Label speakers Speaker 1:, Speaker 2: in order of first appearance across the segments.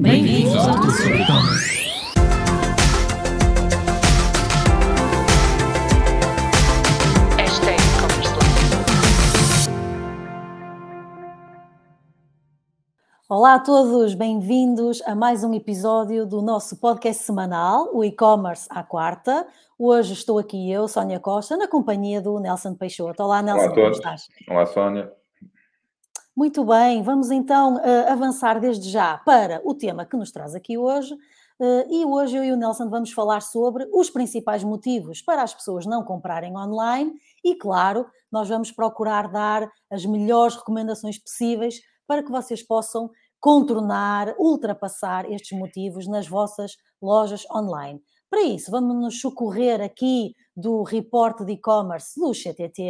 Speaker 1: Bem-vindos ao.
Speaker 2: Hashtag Converse
Speaker 3: Olá a todos, bem-vindos a mais um episódio do nosso podcast semanal, o e-commerce à quarta. Hoje estou aqui eu, Sónia Costa, na companhia do Nelson Peixoto. Olá, Nelson,
Speaker 4: Olá a
Speaker 3: como estás?
Speaker 4: Olá, Sónia.
Speaker 3: Muito bem, vamos então eh, avançar desde já para o tema que nos traz aqui hoje. Eh, e hoje eu e o Nelson vamos falar sobre os principais motivos para as pessoas não comprarem online e, claro, nós vamos procurar dar as melhores recomendações possíveis para que vocês possam contornar, ultrapassar estes motivos nas vossas lojas online. Para isso, vamos nos socorrer aqui do reporte de e-commerce do CTT,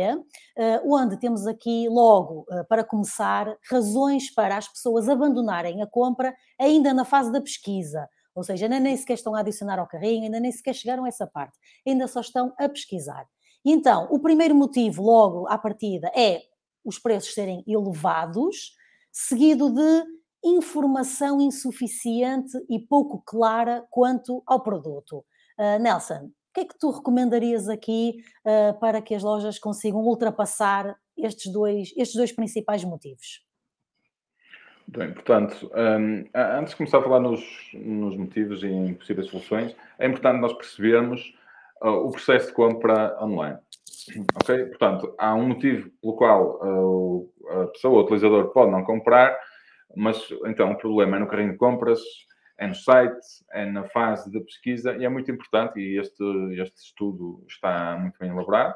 Speaker 3: eh, onde temos aqui logo, eh, para começar, razões para as pessoas abandonarem a compra ainda na fase da pesquisa. Ou seja, ainda nem sequer estão a adicionar ao carrinho, ainda nem sequer chegaram a essa parte, ainda só estão a pesquisar. Então, o primeiro motivo, logo à partida, é os preços serem elevados, seguido de informação insuficiente e pouco clara quanto ao produto. Uh, Nelson, o que é que tu recomendarias aqui uh, para que as lojas consigam ultrapassar estes dois, estes dois principais motivos?
Speaker 4: Bem, portanto, hum, a- antes de começar a falar nos, nos motivos e em possíveis soluções, é importante nós percebermos ah, o processo de compra online. Ok? Portanto, há um motivo pelo qual o- a pessoa, o utilizador, pode não comprar, mas então o problema é no carrinho de compras, é no site, é na fase de pesquisa, e é muito importante, e este, este estudo está muito bem elaborado,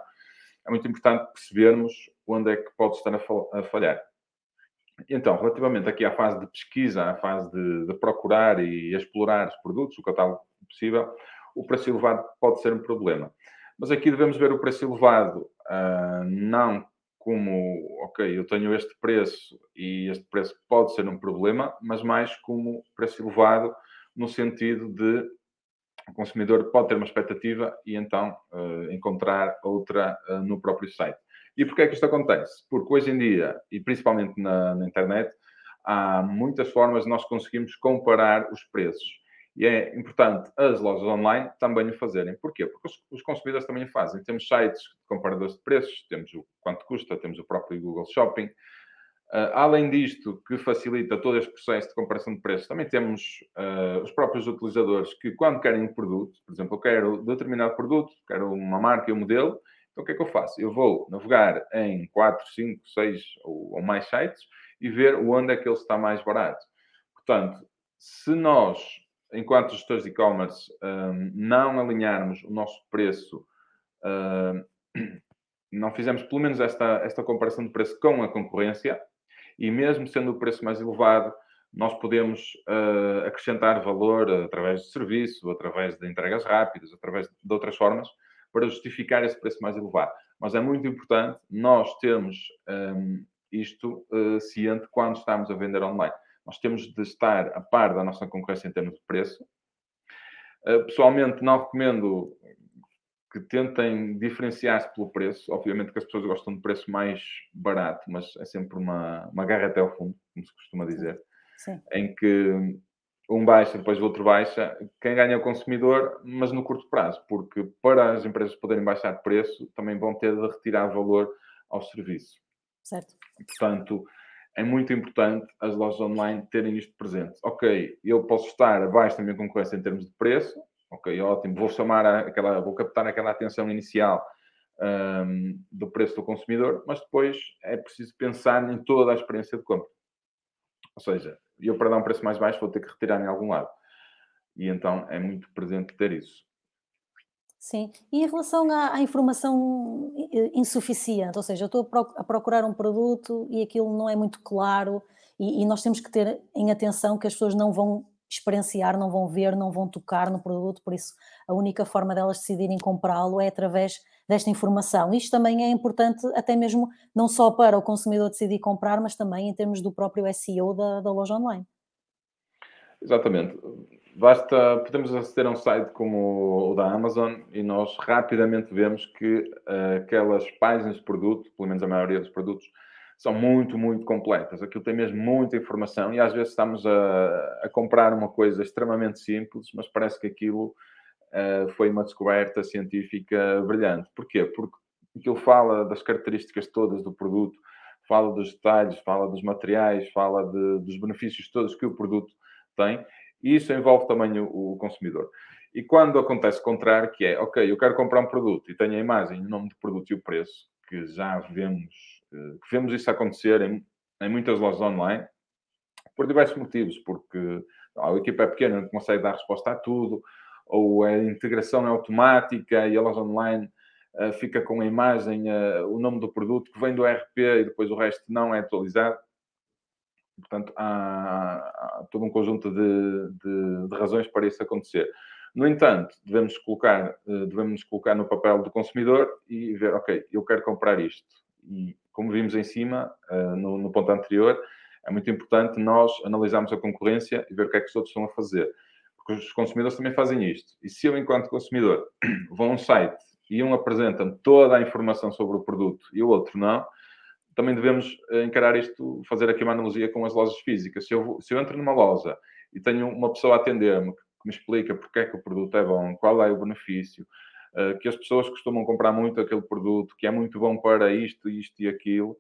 Speaker 4: é muito importante percebermos onde é que pode estar a fal- a falhar. Então, relativamente aqui à fase de pesquisa, à fase de, de procurar e explorar os produtos, o catálogo possível, o preço elevado pode ser um problema. Mas aqui devemos ver o preço elevado ah, não como, ok, eu tenho este preço e este preço pode ser um problema, mas mais como preço elevado no sentido de o consumidor pode ter uma expectativa e então ah, encontrar outra ah, no próprio site. E porquê é que isto acontece? Porque hoje em dia, e principalmente na, na internet, há muitas formas de nós conseguirmos comparar os preços. E é importante as lojas online também o fazerem. Porquê? Porque os, os consumidores também o fazem. Temos sites comparadores de preços, temos o quanto custa, temos o próprio Google Shopping. Ah, além disto, que facilita todo este processo de comparação de preços, também temos ah, os próprios utilizadores que, quando querem um produto, por exemplo, eu quero determinado produto, quero uma marca e um modelo, então o que é que eu faço? Eu vou navegar em 4, 5, 6 ou, ou mais sites e ver onde é que ele está mais barato. Portanto, se nós, enquanto gestores de e-commerce, hum, não alinharmos o nosso preço, hum, não fizermos pelo menos esta, esta comparação de preço com a concorrência, e mesmo sendo o preço mais elevado, nós podemos uh, acrescentar valor através de serviço, através de entregas rápidas, através de outras formas, para justificar esse preço mais elevado. Mas é muito importante nós termos isto ciente quando estamos a vender online. Nós temos de estar a par da nossa concorrência em termos de preço. Uh, pessoalmente, não recomendo que tentem diferenciar-se pelo preço. Obviamente que as pessoas gostam de preço mais barato, mas é sempre uma, uma garra até ao fundo, como se costuma dizer,
Speaker 3: Sim.
Speaker 4: em que um baixa, depois o outro baixa. Quem ganha é o consumidor, mas no curto prazo, porque para as empresas poderem baixar preço, também vão ter de retirar valor ao serviço.
Speaker 3: Certo.
Speaker 4: Portanto, é muito importante as lojas online terem isto presente. Ok, eu posso estar abaixo da minha concorrência em termos de preço, ok, ótimo, vou chamar aquela, vou captar aquela atenção inicial um, do preço do consumidor, mas depois é preciso pensar em toda a experiência de compra. Ou seja, eu para dar um preço mais baixo vou ter que retirar em algum lado. E então é muito presente ter isso.
Speaker 3: Sim, e em relação à, à informação insuficiente, ou seja, eu estou a procurar um produto e aquilo não é muito claro, e, e nós temos que ter em atenção que as pessoas não vão experienciar, não vão ver, não vão tocar no produto, por isso a única forma delas decidirem comprá-lo é através desta informação. Isto também é importante, até mesmo não só para o consumidor decidir comprar, mas também em termos do próprio SEO da, da loja online.
Speaker 4: Exatamente. Basta, podemos aceder a um site como o da Amazon e nós rapidamente vemos que uh, aquelas páginas de produto, pelo menos a maioria dos produtos, são muito, muito completas. Aquilo tem mesmo muita informação e às vezes estamos a, a comprar uma coisa extremamente simples, mas parece que aquilo uh, foi uma descoberta científica brilhante. Porquê? Porque aquilo fala das características todas do produto, fala dos detalhes, fala dos materiais, fala de, dos benefícios todos que o produto tem e isso envolve também o, o consumidor. E quando acontece o contrário, que é, ok, eu quero comprar um produto e tenho a imagem, o nome do produto e o preço, que já vemos, eh, que vemos isso acontecer em, em muitas lojas online, por diversos motivos, porque a equipa é pequena, não consegue dar resposta a tudo, ou a integração é automática e a loja online uh, fica com a imagem, uh, o nome do produto que vem do RP e depois o resto não é atualizado. Portanto, há, há todo um conjunto de, de, de razões para isso acontecer. No entanto, devemos colocar, eh, devemos colocar no papel do consumidor e ver, ok, eu quero comprar isto. E como vimos em cima, eh, no, no ponto anterior, é muito importante nós analisarmos a concorrência e ver o que é que os outros estão a fazer. Porque os consumidores também fazem isto. E se eu, enquanto consumidor, vou a um site e um apresenta toda a informação sobre o produto e o outro não, também devemos eh, encarar isto, fazer aqui uma analogia com as lojas físicas. Se eu, se eu entro numa loja e tenho uma pessoa a atender-me que me explica porque é que o produto é bom, qual é o benefício, uh, que as pessoas costumam comprar muito aquele produto, que é muito bom para isto, isto e aquilo.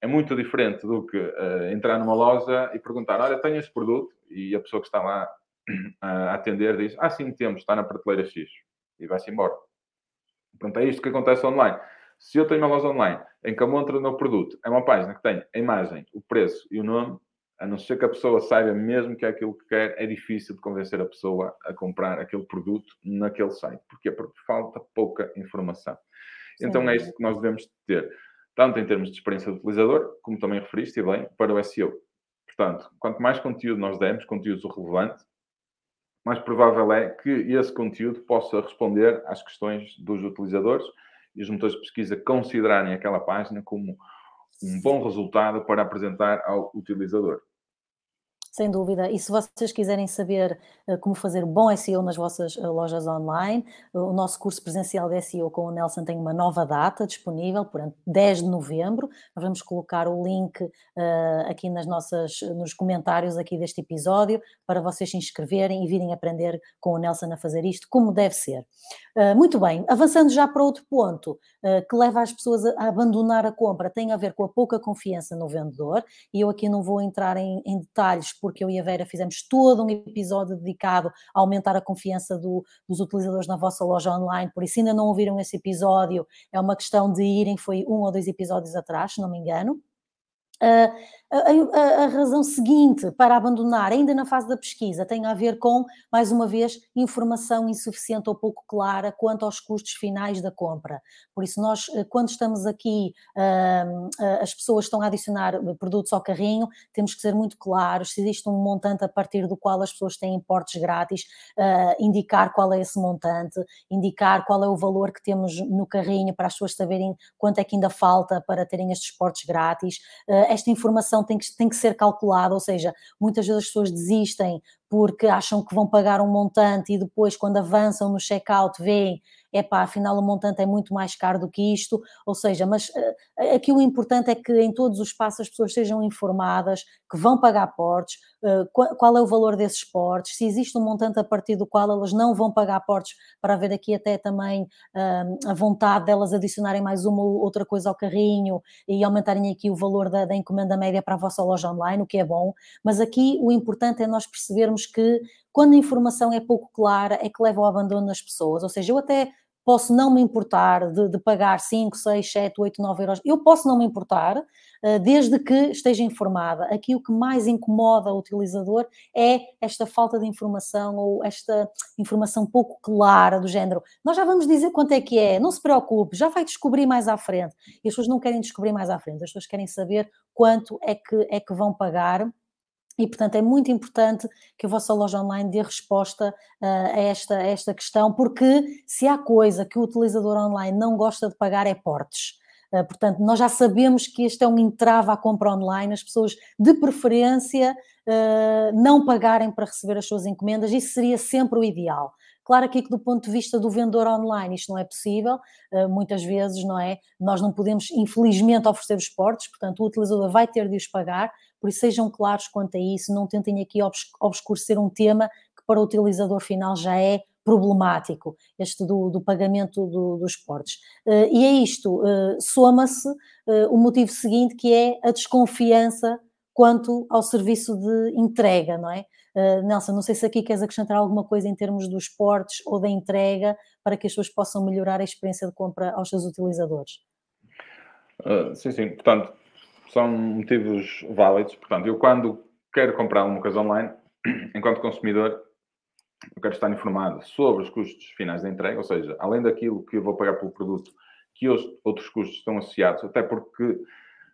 Speaker 4: É muito diferente do que uh, entrar numa loja e perguntar: Olha, tenho este produto, e a pessoa que está lá a atender diz: Ah, sim, temos, está na prateleira X, e vai-se embora. Pronto, é isto que acontece online. Se eu tenho uma loja online em que a montra do meu produto é uma página que tem a imagem, o preço e o nome, a não ser que a pessoa saiba mesmo que é aquilo que quer, é difícil de convencer a pessoa a comprar aquele produto naquele site. Porquê? Porque falta pouca informação. Sim. Então é isso que nós devemos ter, tanto em termos de experiência do utilizador, como também referiste bem, para o SEO. Portanto, quanto mais conteúdo nós demos, conteúdo relevante, mais provável é que esse conteúdo possa responder às questões dos utilizadores e os motores de pesquisa considerarem aquela página como um bom resultado para apresentar ao utilizador.
Speaker 3: Sem dúvida. E se vocês quiserem saber uh, como fazer bom SEO nas vossas uh, lojas online, uh, o nosso curso presencial de SEO com o Nelson tem uma nova data disponível, portanto, 10 de novembro. Nós vamos colocar o link aqui nas nossas, nos comentários aqui deste episódio para vocês se inscreverem e virem aprender com o Nelson a fazer isto como deve ser. muito bem, avançando já para outro ponto que leva as pessoas a, a, abandonar a compra, tem a ver com a pouca confiança no vendedor, e eu aqui não vou entrar em, em detalhes porque eu e a Vera fizemos todo um episódio dedicado a aumentar a confiança do, dos utilizadores na vossa loja online, por isso ainda não ouviram esse episódio, é uma questão de irem, foi um ou dois episódios atrás, se não me engano. A, a, a, razão seguinte para abandonar, ainda na fase da pesquisa, tem a ver com, mais uma vez, informação insuficiente ou pouco clara quanto aos custos finais da compra. Por isso, nós, eh, quando estamos aqui, as pessoas estão a adicionar produtos ao carrinho, temos que ser muito claros. Se existe um montante a partir do qual as pessoas têm importes grátis, uh, indicar qual é esse montante, indicar qual é o valor que temos no carrinho para as pessoas saberem quanto é que ainda falta para terem estes portes grátis. Esta informação tem que, tem que ser calculada, ou seja, muitas vezes as pessoas desistem porque acham que vão pagar um montante e depois, quando avançam no checkout, veem epá, afinal o montante é muito mais caro do que isto, ou seja, mas uh, aqui o importante é que em todos os passos as pessoas sejam informadas, que vão pagar portes, uh, qual, é o valor desses portes, se existe um montante a partir do qual elas não vão pagar portes, para haver aqui até também a vontade delas adicionarem mais uma ou outra coisa ao carrinho e aumentarem aqui o valor da, da encomenda média para a vossa loja online, o que é bom, mas aqui o importante é nós percebermos que quando a informação é pouco clara, é que leva ao abandono das pessoas. Ou seja, eu até posso não me importar de, de, pagar 5, 6, 7, 8, 9 euros. Eu posso não me importar, eh, desde que esteja informada. Aqui o que mais incomoda o utilizador é esta falta de informação ou esta informação pouco clara do género. Nós já vamos dizer quanto é que é, não se preocupe, já vai descobrir mais à frente. E as pessoas não querem descobrir mais à frente, as pessoas querem saber quanto é que, é que vão pagar e, portanto, é muito importante que a vossa loja online dê resposta uh, a, esta, a esta questão, porque se há coisa que o utilizador online não gosta de pagar é portes. Uh, portanto, nós já sabemos que este é um entrave à compra online, as pessoas de preferência uh, não pagarem para receber as suas encomendas, isso seria sempre o ideal. Claro aqui que do ponto de vista do vendedor online isto não é possível, uh, muitas vezes, não é? Nós não podemos, infelizmente, oferecer os portos, portanto o utilizador vai ter de os pagar, por isso sejam claros quanto a isso, não tentem aqui obscurecer um tema que para o utilizador final já é problemático, este do, do pagamento do, dos portos. Uh, e é isto, uh, soma-se uh, o motivo seguinte, que é a desconfiança quanto ao serviço de entrega, não é? Nelson, não sei se aqui queres acrescentar alguma coisa em termos dos portos ou da entrega para que as pessoas possam melhorar a experiência de compra aos seus utilizadores.
Speaker 4: sim, sim, portanto, são motivos válidos. Portanto, eu quando quero comprar alguma coisa online, enquanto consumidor, eu quero estar informado sobre os custos finais da entrega, ou seja, além daquilo que eu vou pagar pelo produto, que os outros custos estão associados, até porque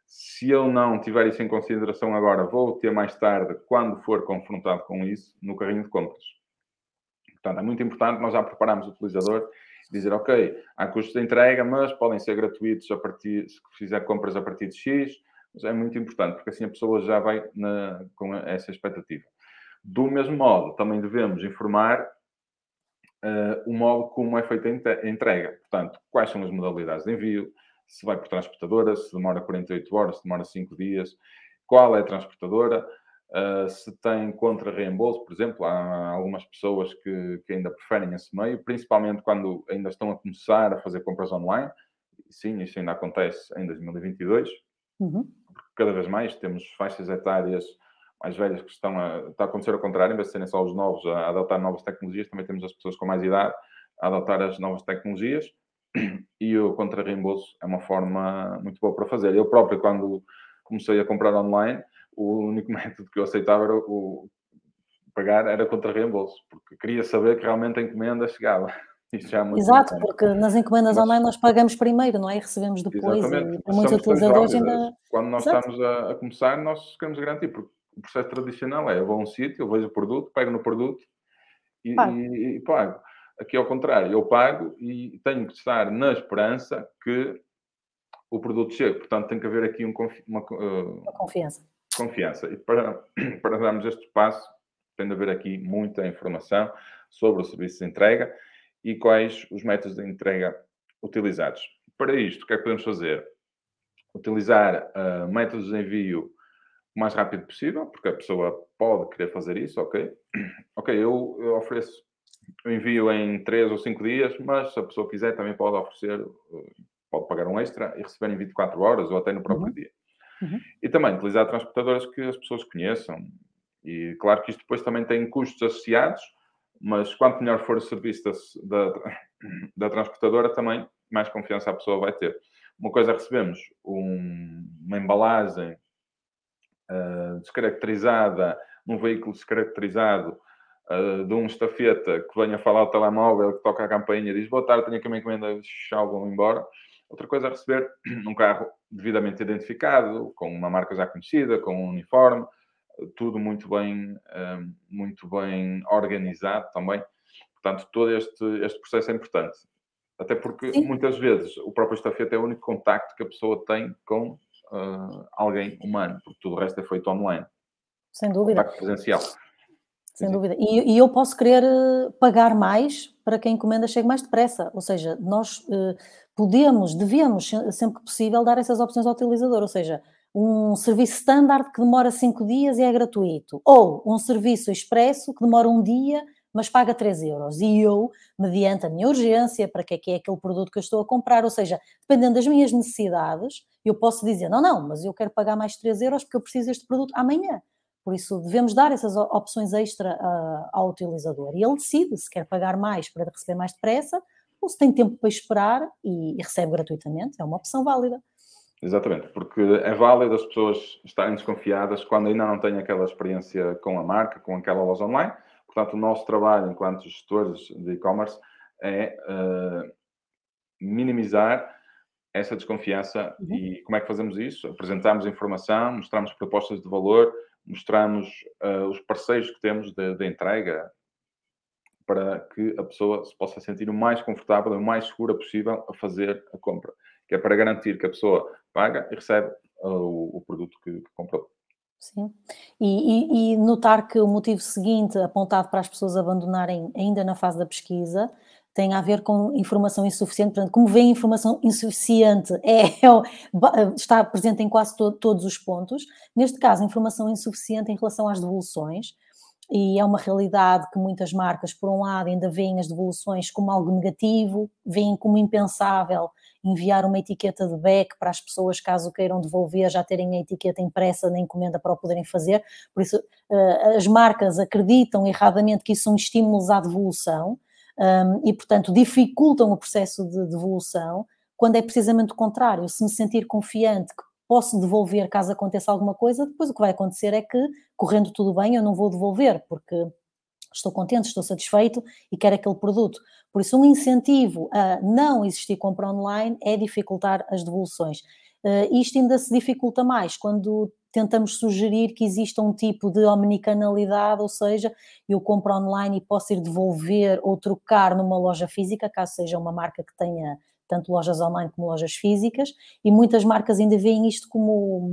Speaker 4: se eu não tiver isso em consideração agora, vou ter mais tarde, quando for confrontado com isso, no carrinho de compras. Portanto, é muito importante nós já prepararmos o utilizador dizer, ok, há custos de entrega, mas podem ser gratuitos a partir, se fizer compras a partir de X, mas é muito importante, porque assim a pessoa já vai na, com essa expectativa. Do mesmo modo, também devemos informar uh, o modo como é feita a entrega. Portanto, quais são as modalidades de envio, se vai por transportadora, se demora 48 horas, se demora 5 dias, qual é a transportadora, uh, se tem contra-reembolso, por exemplo, há algumas pessoas que, que, ainda preferem esse meio, principalmente quando ainda estão a começar a fazer compras online. Sim, isso ainda acontece em 2022. Uhum. Cada vez mais temos faixas etárias mais velhas que estão a, está a acontecer ao contrário, em vez de serem só os novos a adotar novas tecnologias, também temos as pessoas com mais idade a adotar as novas tecnologias e o contra-reembolso é uma forma muito boa para fazer. Eu próprio, quando comecei a comprar online, o único método que eu aceitava era o pagar era contra-reembolso, porque queria saber que realmente a encomenda chegava.
Speaker 3: Exato, tempo. porque nas encomendas Mas, online nós pagamos primeiro, não é? E recebemos depois.
Speaker 4: Exatamente. E, muitos utilizadores ainda. Quando nós Exato. estamos a, a, começar, nós queremos garantir, porque o processo tradicional é: eu vou a um sítio, eu vejo o produto, pego no produto e. E, e pago. Aqui ao contrário, eu pago e tenho que estar na esperança que o produto chegue. Portanto, tem que haver aqui um,
Speaker 3: uma, uh, uma confiança.
Speaker 4: Confiança. E para, para darmos este passo, tem de haver aqui muita informação sobre o serviço de entrega e quais os métodos de entrega utilizados. Para isto, o que é que podemos fazer? Utilizar uh, métodos de envio o mais rápido possível, porque a pessoa pode querer fazer isso, ok? Ok, eu, eu ofereço o envio em 3 ou 5 dias, mas se a pessoa quiser também pode oferecer, pode pagar um extra e receber em 24 horas ou até no próprio uhum. dia. Uhum. E também utilizar transportadoras que as pessoas conheçam. E claro que isto depois também tem custos associados, mas quanto melhor for o serviço da, da, da transportadora, também mais confiança a pessoa vai ter. Uma coisa recebemos um, uma embalagem uh, descaracterizada, num veículo descaracterizado, uh, de um estafeta que venha falar ao telemóvel, que toca a campainha e diz boa tarde, tenho aqui uma encomenda, tchau, vão embora. Outra coisa é receber um carro devidamente identificado, com uma marca já conhecida, com um uniforme, tudo muito bem, eh, muito bem organizado também. Portanto, todo este, este processo é importante. Até porque Sim. muitas vezes o próprio estafeta é o único contacto que a pessoa tem com uh, alguém humano, porque tudo o resto é feito online.
Speaker 3: Sem dúvida.
Speaker 4: Contacto presencial.
Speaker 3: Sem dúvida. E, e, eu posso querer eh, pagar mais para que a encomenda chegue mais depressa. Ou seja, nós uh, podemos, devemos, sempre que possível, dar essas opções ao utilizador. Ou seja, um serviço standard que demora cinco dias e é gratuito. Ou um serviço expresso que demora um dia mas paga 3 euros. E eu, mediante a minha urgência, para que é que é aquele produto que eu estou a comprar, ou seja, dependendo das minhas necessidades, eu posso dizer, não, não, mas eu quero pagar mais 3 euros porque eu preciso deste produto amanhã. Por isso, devemos dar essas opções extra uh, ao utilizador. E ele decide se quer pagar mais para receber mais depressa ou se tem tempo para esperar e, e recebe gratuitamente. É uma opção válida.
Speaker 4: Exatamente, porque é válido as pessoas estarem desconfiadas quando ainda não têm aquela experiência com a marca, com aquela loja online, Portanto, o nosso trabalho enquanto gestores de e-commerce é uh, minimizar essa desconfiança. Uhum. E como é que fazemos isso? Apresentamos informação, mostramos propostas de valor, mostramos uh, os parceiros que temos de, de entrega, para que a pessoa se possa sentir o mais confortável o mais segura possível a fazer a compra, que é para garantir que a pessoa paga e recebe uh, o, o, produto que, que comprou.
Speaker 3: Sim, e, e, e, notar que o motivo seguinte apontado para as pessoas abandonarem ainda na fase da pesquisa tem a ver com informação insuficiente. Portanto, como vem informação insuficiente é, é está presente em quase to, todos os pontos. Neste caso, informação insuficiente em relação às devoluções, e é uma realidade que muitas marcas, por um lado, ainda veem as devoluções como algo negativo, veem como impensável enviar uma etiqueta de back para as pessoas, caso queiram devolver, já terem a etiqueta impressa na encomenda para o poderem fazer. Por isso, eh, as marcas acreditam erradamente que isso são estímulos à devolução um, e, portanto, dificultam o processo de devolução, quando é precisamente o contrário. Se me sentir confiante que posso devolver caso aconteça alguma coisa, depois o que vai acontecer é que, correndo tudo bem, eu não vou devolver, porque estou contente, estou satisfeito e quero aquele produto. Por isso, um incentivo a não existir compra online é dificultar as devoluções. Uh, isto ainda se dificulta mais quando tentamos sugerir que exista um tipo de omnicanalidade, ou seja, eu compro online e posso ir devolver ou trocar numa loja física, caso seja uma marca que tenha tanto lojas online como lojas físicas, e muitas marcas ainda veem isto como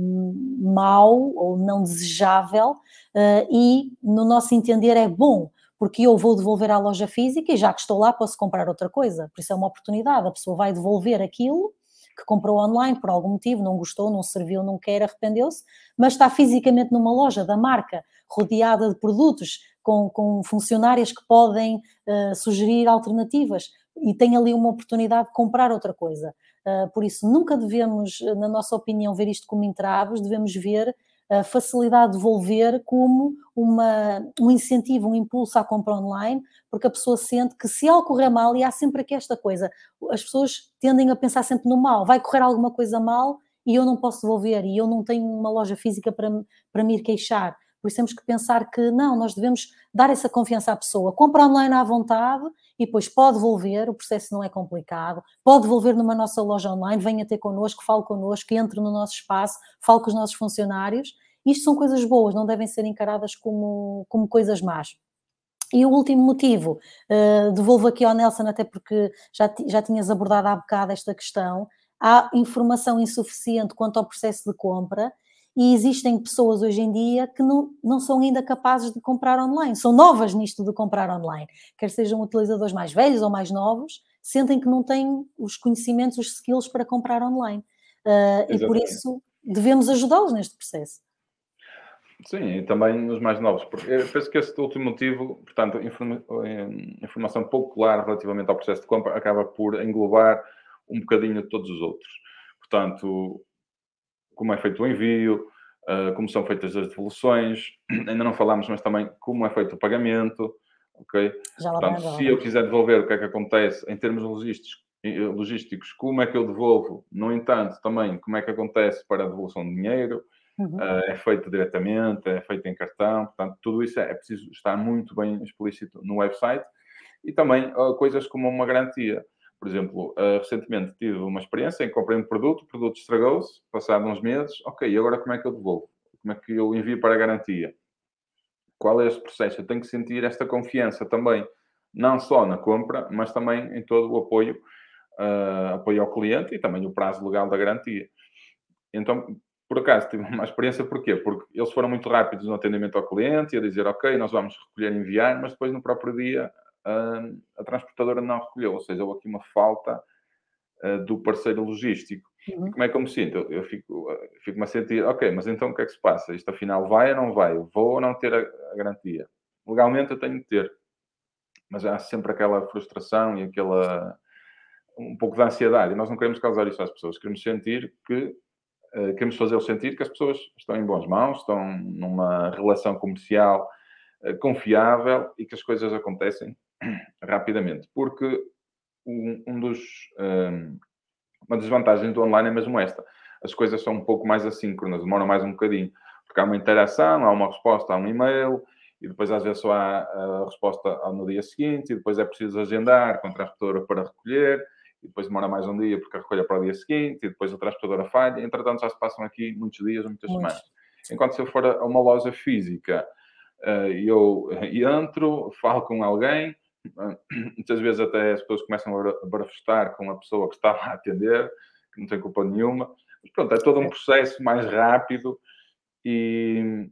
Speaker 3: mau ou não desejável, eh, e no nosso entender é bom, porque eu vou devolver à loja física e já que estou lá posso comprar outra coisa, por isso é uma oportunidade, a pessoa vai devolver aquilo que comprou online por algum motivo, não gostou, não serviu, não quer, arrependeu-se, mas está fisicamente numa loja da marca, rodeada de produtos, com, com funcionárias que podem uh, sugerir alternativas e tem ali uma oportunidade de comprar outra coisa. Uh, por isso, nunca devemos, na nossa opinião, ver isto como entraves, devemos ver a facilidade de devolver como uma, um incentivo, um impulso à compra online, porque a pessoa sente que se ela correr mal, e há sempre aqui esta coisa, as pessoas tendem a pensar sempre no mal, vai correr alguma coisa mal e eu não posso devolver, e eu não tenho uma loja física para, para me ir queixar. Por isso temos que pensar que não, nós devemos dar essa confiança à pessoa. Compra online à vontade e depois pode devolver, o processo não é complicado, pode devolver numa nossa loja online, venha ter connosco, fale connosco, entre no nosso espaço, fale com os nossos funcionários. Isto são coisas boas, não devem ser encaradas como, como coisas más. E o último motivo, uh, devolvo aqui ao Nelson, até porque já, já tinhas abordado há bocado esta questão, há informação insuficiente quanto ao processo de compra e existem pessoas hoje em dia que não, não são ainda capazes de comprar online, são novas nisto de comprar online, quer sejam utilizadores mais velhos ou mais novos, sentem que não têm os conhecimentos, os skills para comprar online. Uh, e por isso devemos ajudá-los neste processo.
Speaker 4: Sim, e também os mais novos, porque eu penso que esse último motivo, portanto, informa eh, informação pouco clara relativamente ao processo de compra, acaba por englobar um bocadinho todos os outros. Portanto, como é feito o envio, uh, como são feitas as devoluções, ainda não falámos, mas também como é feito o pagamento, ok? Portanto, se eu quiser devolver, o que é que acontece em termos logísticos, eh, logísticos, como é que eu devolvo? No entanto, também como é que acontece para a devolução de dinheiro, uhum. uh, é feito diretamente, é feito em cartão, portanto, tudo isso é, é preciso estar muito bem explícito no website e também uh, coisas como uma garantia. Por exemplo, uh, recentemente tive uma experiência em que comprei um produto, o produto estragou-se, passado uns meses, ok, agora como é que eu devolvo? Como é que eu envio para a garantia? Qual é este processo? Eu tenho que sentir esta confiança também, não só na compra, mas também em todo o apoio, uh, apoio ao cliente e também o prazo legal da garantia. Então, por acaso, tive uma experiência, porquê? Porque eles foram muito rápidos no atendimento ao cliente e a dizer, ok, nós vamos recolher e enviar, mas depois no próprio dia a transportadora não recolheu, ou seja, houve aqui uma falta uh, do parceiro logístico. Uhum. Como é que eu me sinto? Eu, eu fico, uh, fico-me a sentir, ok, mas então o que é que se passa? Isto afinal vai ou não vai? Eu vou ou não ter a, a garantia? Legalmente eu tenho de ter, mas há sempre aquela frustração e aquela um pouco de ansiedade, e nós não queremos causar isso às pessoas, queremos sentir que uh, queremos fazê-los sentir que as pessoas estão em boas mãos, estão numa relação comercial uh, confiável e que as coisas acontecem rapidamente, porque um, um dos, um, uma das vantagens do online é mesmo esta. As coisas são um pouco mais assíncronas, demoram mais um bocadinho, porque há uma interação, há uma resposta a um e-mail, e depois às vezes só há a resposta no dia seguinte, e depois é preciso agendar com a transportadora para recolher, e depois demora mais um dia porque a recolha é para o dia seguinte, e depois a transportadora falha, entretanto já se passam aqui muitos dias, muitas Muitos. semanas. Enquanto se eu for a uma loja física, eh, eu entro, falo com alguém, muitas vezes até as pessoas começam a barafustar com a pessoa que está lá a atender, que não tem culpa nenhuma. Mas pronto, é todo um processo mais rápido e,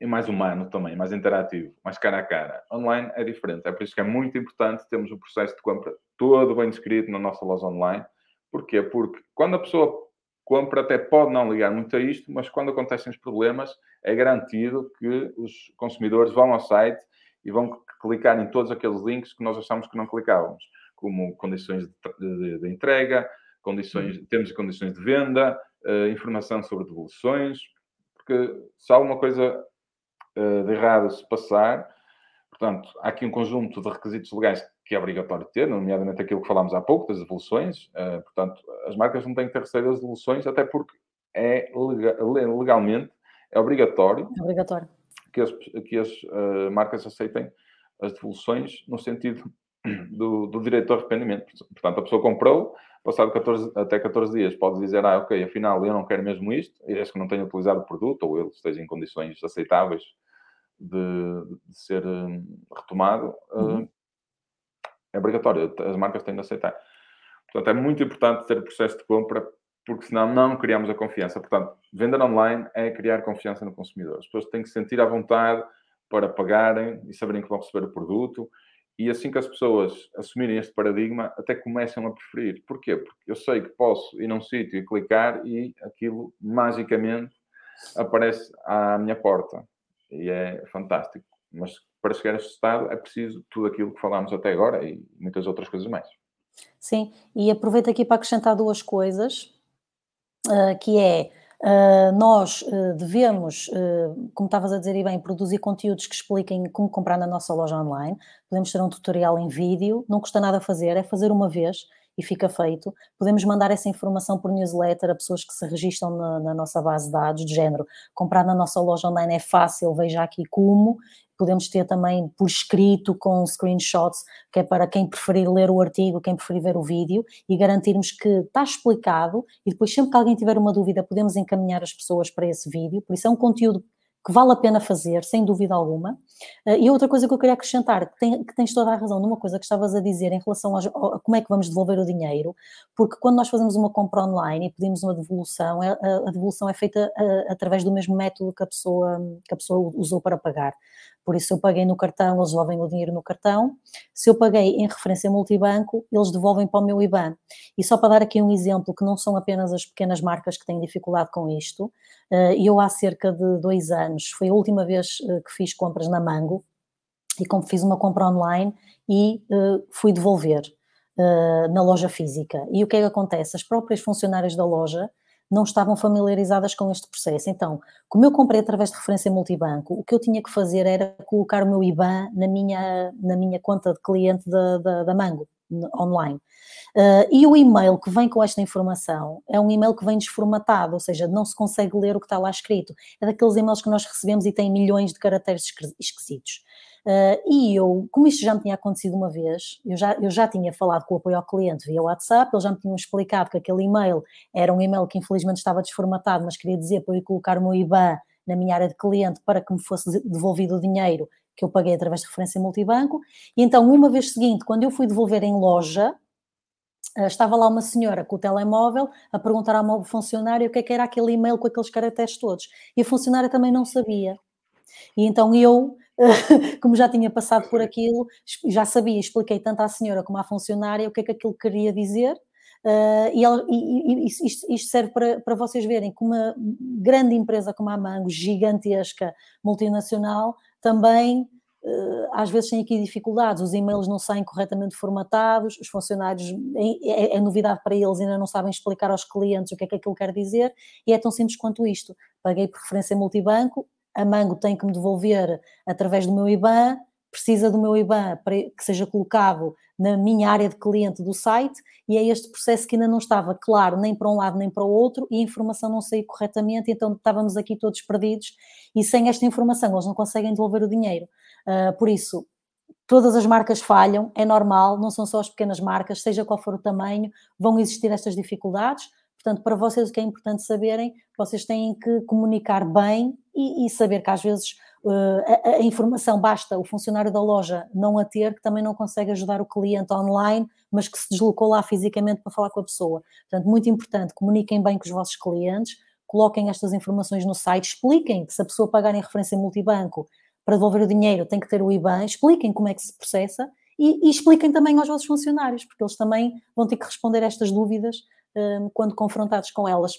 Speaker 4: e mais humano também, mais interativo, mais cara a cara. Online é diferente, é por isso que é muito importante termos o processo de compra todo bem descrito na nossa loja online. Porquê? Porque quando a pessoa compra até pode não ligar muito a isto, mas quando acontecem os problemas, é garantido que os consumidores vão ao site e vão clicar em todos aqueles links que nós achamos que não clicávamos, como condições de, de, de entrega, condições, uhum. termos e condições de venda, uh, informação sobre devoluções, porque se alguma coisa uh, de errado se passar, portanto, há aqui um conjunto de requisitos legais que é obrigatório ter, nomeadamente aquilo que falámos há pouco, das devoluções. Uh, portanto, as marcas não têm que ter receio das devoluções, até porque é legalmente é obrigatório,
Speaker 3: é obrigatório.
Speaker 4: que as, que as uh, marcas aceitem as devoluções no sentido do, do direito ao arrependimento. Portanto, a pessoa comprou, passado 14, até 14 dias, pode dizer, ah, ok, afinal eu não quero mesmo isto, e é que não tenha utilizado o produto, ou ele esteja em condições aceitáveis de, de ser um, retomado, uhum. uh, é obrigatório, as marcas têm de aceitar. Portanto, é muito importante ter o processo de compra, porque senão não criamos a confiança. Portanto, vender online é criar confiança no consumidor. As pessoas têm que sentir à vontade para pagarem e saberem que vão receber o produto. E assim que as pessoas assumirem este paradigma, até começam a preferir. Porquê? Porque eu sei que posso ir num sítio e clicar e aquilo magicamente aparece à minha porta. E é fantástico. Mas para chegar a este estado é preciso tudo aquilo que falámos até agora e muitas outras coisas mais.
Speaker 3: Sim, e aproveito aqui para acrescentar duas coisas, uh, que é nós uh, devemos, uh, como estavas a dizer e bem, produzir conteúdos que expliquem como comprar na nossa loja online. Podemos ter um tutorial em vídeo, não custa nada fazer, é fazer uma vez e fica feito. Podemos mandar essa informação por newsletter a pessoas que se registram na, na nossa base de dados, de género. Comprar na nossa loja online é fácil, veja aqui como, podemos ter também por escrito com screenshots, que é para quem preferir ler o artigo, quem preferir ver o vídeo e garantirmos que está explicado e depois sempre que alguém tiver uma dúvida podemos encaminhar as pessoas para esse vídeo, por isso é um conteúdo que vale a pena fazer, sem dúvida alguma. Uh, e outra coisa que eu queria acrescentar, que, tem, que, tens toda a razão numa coisa que estavas a dizer em relação a como é que vamos devolver o dinheiro, porque quando nós fazemos uma compra online e pedimos uma devolução, a, é, a, a devolução é feita a, uh, através do mesmo método que a, pessoa, que a pessoa usou para pagar. Por isso, se eu paguei no cartão, eles devolvem o dinheiro no cartão. Se eu paguei em referência multibanco, eles devolvem para o meu IBAN. E só para dar aqui um exemplo, que não são apenas as pequenas marcas que têm dificuldade com isto, eh, eu há cerca de dois anos, foi a última vez eh, que fiz compras na Mango, e como fiz uma compra online e eh, fui devolver na loja física. E o que é que acontece? As próprias funcionárias da loja não estavam familiarizadas com este processo. Então, como eu comprei através de referência multibanco, o que eu tinha que fazer era colocar o meu IBAN na minha, na minha conta de cliente da, da, da Mango, online. Uh, e o e-mail que vem com esta informação é um e-mail que vem desformatado, ou seja, não se consegue ler o que está lá escrito. É daqueles e-mails que nós recebemos e tem milhões de caracteres esquisitos. Uh, e eu, como isto já me tinha acontecido uma vez, eu já, eu já tinha falado com o apoio ao cliente via WhatsApp, eles já me tinham explicado que aquele e-mail era um e-mail que infelizmente estava desformatado, mas queria dizer para eu colocar o meu IBAN na minha área de cliente para que me fosse devolvido o dinheiro que eu paguei através de referência multibanco. E então, uma vez seguinte, quando eu fui devolver em loja, ah, estava lá uma senhora com o telemóvel a perguntar ao meu funcionário o que, é que era aquele e-mail com aqueles caracteres todos. E a funcionária também não sabia. E então eu como já tinha passado por aquilo, já sabia, expliquei tanto à senhora como à funcionária o que é que aquilo queria dizer. Uh, e, ela, e, e isto, isto, serve para, para vocês verem que uma grande empresa como a Mango, gigantesca, multinacional, também uh, às vezes tem aqui dificuldades, os e-mails não saem corretamente formatados, os funcionários, é, é, novidade para eles, ainda não sabem explicar aos clientes o que é que aquilo quer dizer, e é tão simples quanto isto. Paguei por referência multibanco, a Mango tem que me devolver através do meu IBAN, precisa do meu IBAN para que seja colocado na minha área de cliente do site e é este processo que ainda não estava claro nem para um lado nem para o outro e a informação não saiu corretamente, então estávamos aqui todos perdidos e sem esta informação eles não conseguem devolver o dinheiro. Uh, por isso, todas as marcas falham, é normal, não são só as pequenas marcas, seja qual for o tamanho, vão existir estas dificuldades, Portanto, para vocês o que é importante saberem, vocês têm que comunicar bem e, e saber que às vezes a, a, informação basta o funcionário da loja não a ter, que também não consegue ajudar o cliente online, mas que se deslocou lá fisicamente para falar com a pessoa. Portanto, muito importante, comuniquem bem com os vossos clientes, coloquem estas informações no site, expliquem que se a pessoa pagar em referência multibanco para devolver o dinheiro tem que ter o IBAN, expliquem como é que se processa e, e expliquem também aos vossos funcionários, porque eles também vão ter que responder a estas dúvidas um, quando confrontados com elas